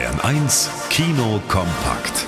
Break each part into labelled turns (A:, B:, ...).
A: Bayern 1 Kino kompakt.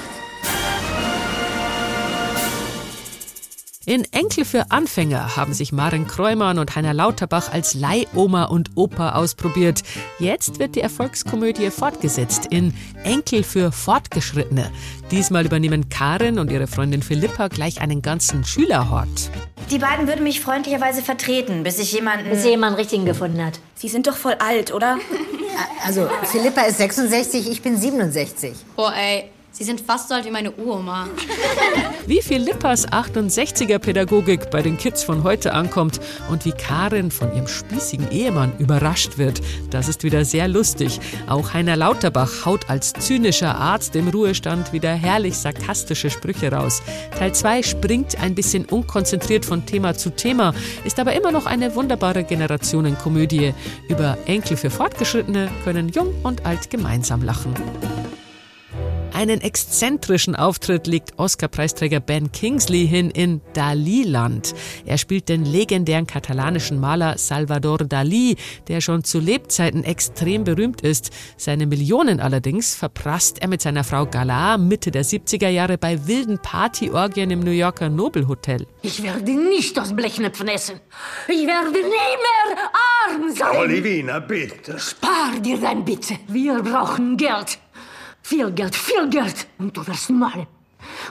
B: In Enkel für Anfänger haben sich Maren Kreumann und Heiner Lauterbach als Leihoma und Opa ausprobiert. Jetzt wird die Erfolgskomödie fortgesetzt in Enkel für Fortgeschrittene. Diesmal übernehmen Karin und ihre Freundin Philippa gleich einen ganzen Schülerhort.
C: Die beiden würden mich freundlicherweise vertreten, bis ich jemanden.
D: Bis sie jemanden richtigen gefunden hat.
C: Sie sind doch voll alt, oder?
E: Also, Philippa ist 66, ich bin 67.
F: Boah, ey, Sie sind fast so alt wie meine Uroma.
B: Wie Philippas 68er-Pädagogik bei den Kids von heute ankommt und wie Karin von ihrem spießigen Ehemann überrascht wird, das ist wieder sehr lustig. Auch Heiner Lauterbach haut als zynischer Arzt im Ruhestand wieder herrlich sarkastische Sprüche raus. Teil 2 springt ein bisschen unkonzentriert von Thema zu Thema, ist aber immer noch eine wunderbare Generationenkomödie. Über Enkel für Fortgeschrittene können Jung und Alt gemeinsam lachen. Einen exzentrischen Auftritt legt Oscar-Preisträger Ben Kingsley hin in Dali-Land. Er spielt den legendären katalanischen Maler Salvador Dali, der schon zu Lebzeiten extrem berühmt ist. Seine Millionen allerdings verprasst er mit seiner Frau Galar Mitte der 70er Jahre bei wilden Partyorgien im New Yorker Nobelhotel.
D: Ich werde nicht aus Blechnäpfen essen. Ich werde nie mehr arm sein.
G: Olivina, bitte.
D: Spar dir dein Bitte. Wir brauchen Geld. Viel Geld, viel Geld. Und du wirst malen.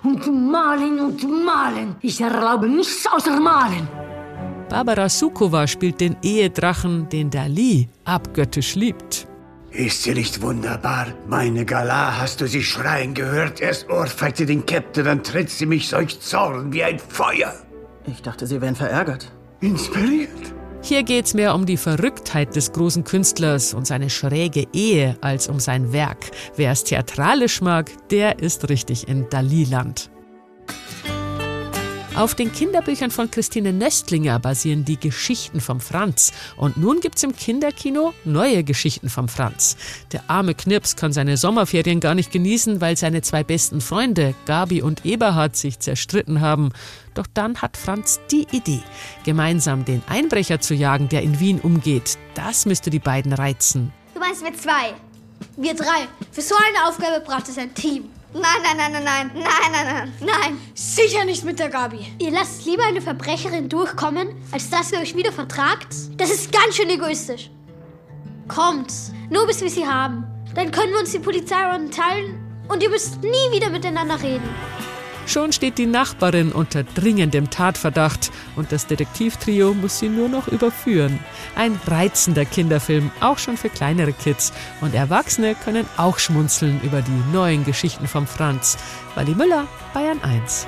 D: Und malen und malen. Ich erlaube nichts außer malen.
B: Barbara Sukowa spielt den Ehedrachen, den Dali abgöttisch liebt.
G: Ist sie nicht wunderbar? Meine Gala, hast du sie schreien gehört? Erst ohrfeigt sie den Captain, dann tritt sie mich solch Zorn wie ein Feuer.
H: Ich dachte, Sie wären verärgert.
G: Inspiriert?
B: Hier geht's mehr um die Verrücktheit des großen Künstlers und seine schräge Ehe als um sein Werk. Wer es theatralisch mag, der ist richtig in Daliland. Auf den Kinderbüchern von Christine Nöstlinger basieren die Geschichten vom Franz. Und nun gibt's im Kinderkino neue Geschichten vom Franz. Der arme Knirps kann seine Sommerferien gar nicht genießen, weil seine zwei besten Freunde, Gabi und Eberhard, sich zerstritten haben. Doch dann hat Franz die Idee, gemeinsam den Einbrecher zu jagen, der in Wien umgeht. Das müsste die beiden reizen.
I: Du meinst wir zwei? Wir drei. Für so eine Aufgabe braucht es ein Team. Nein, nein, nein, nein, nein, nein, nein, nein, nein.
F: Sicher nicht mit der Gabi.
I: Ihr lasst lieber eine Verbrecherin durchkommen, als dass ihr euch wieder vertragt? Das ist ganz schön egoistisch. Kommt, nur bis wir sie haben. Dann können wir uns die Polizeirunden teilen und ihr müsst nie wieder miteinander reden.
B: Schon steht die Nachbarin unter dringendem Tatverdacht und das Detektivtrio muss sie nur noch überführen. Ein reizender Kinderfilm, auch schon für kleinere Kids. Und Erwachsene können auch schmunzeln über die neuen Geschichten vom Franz. Wally Müller, Bayern 1.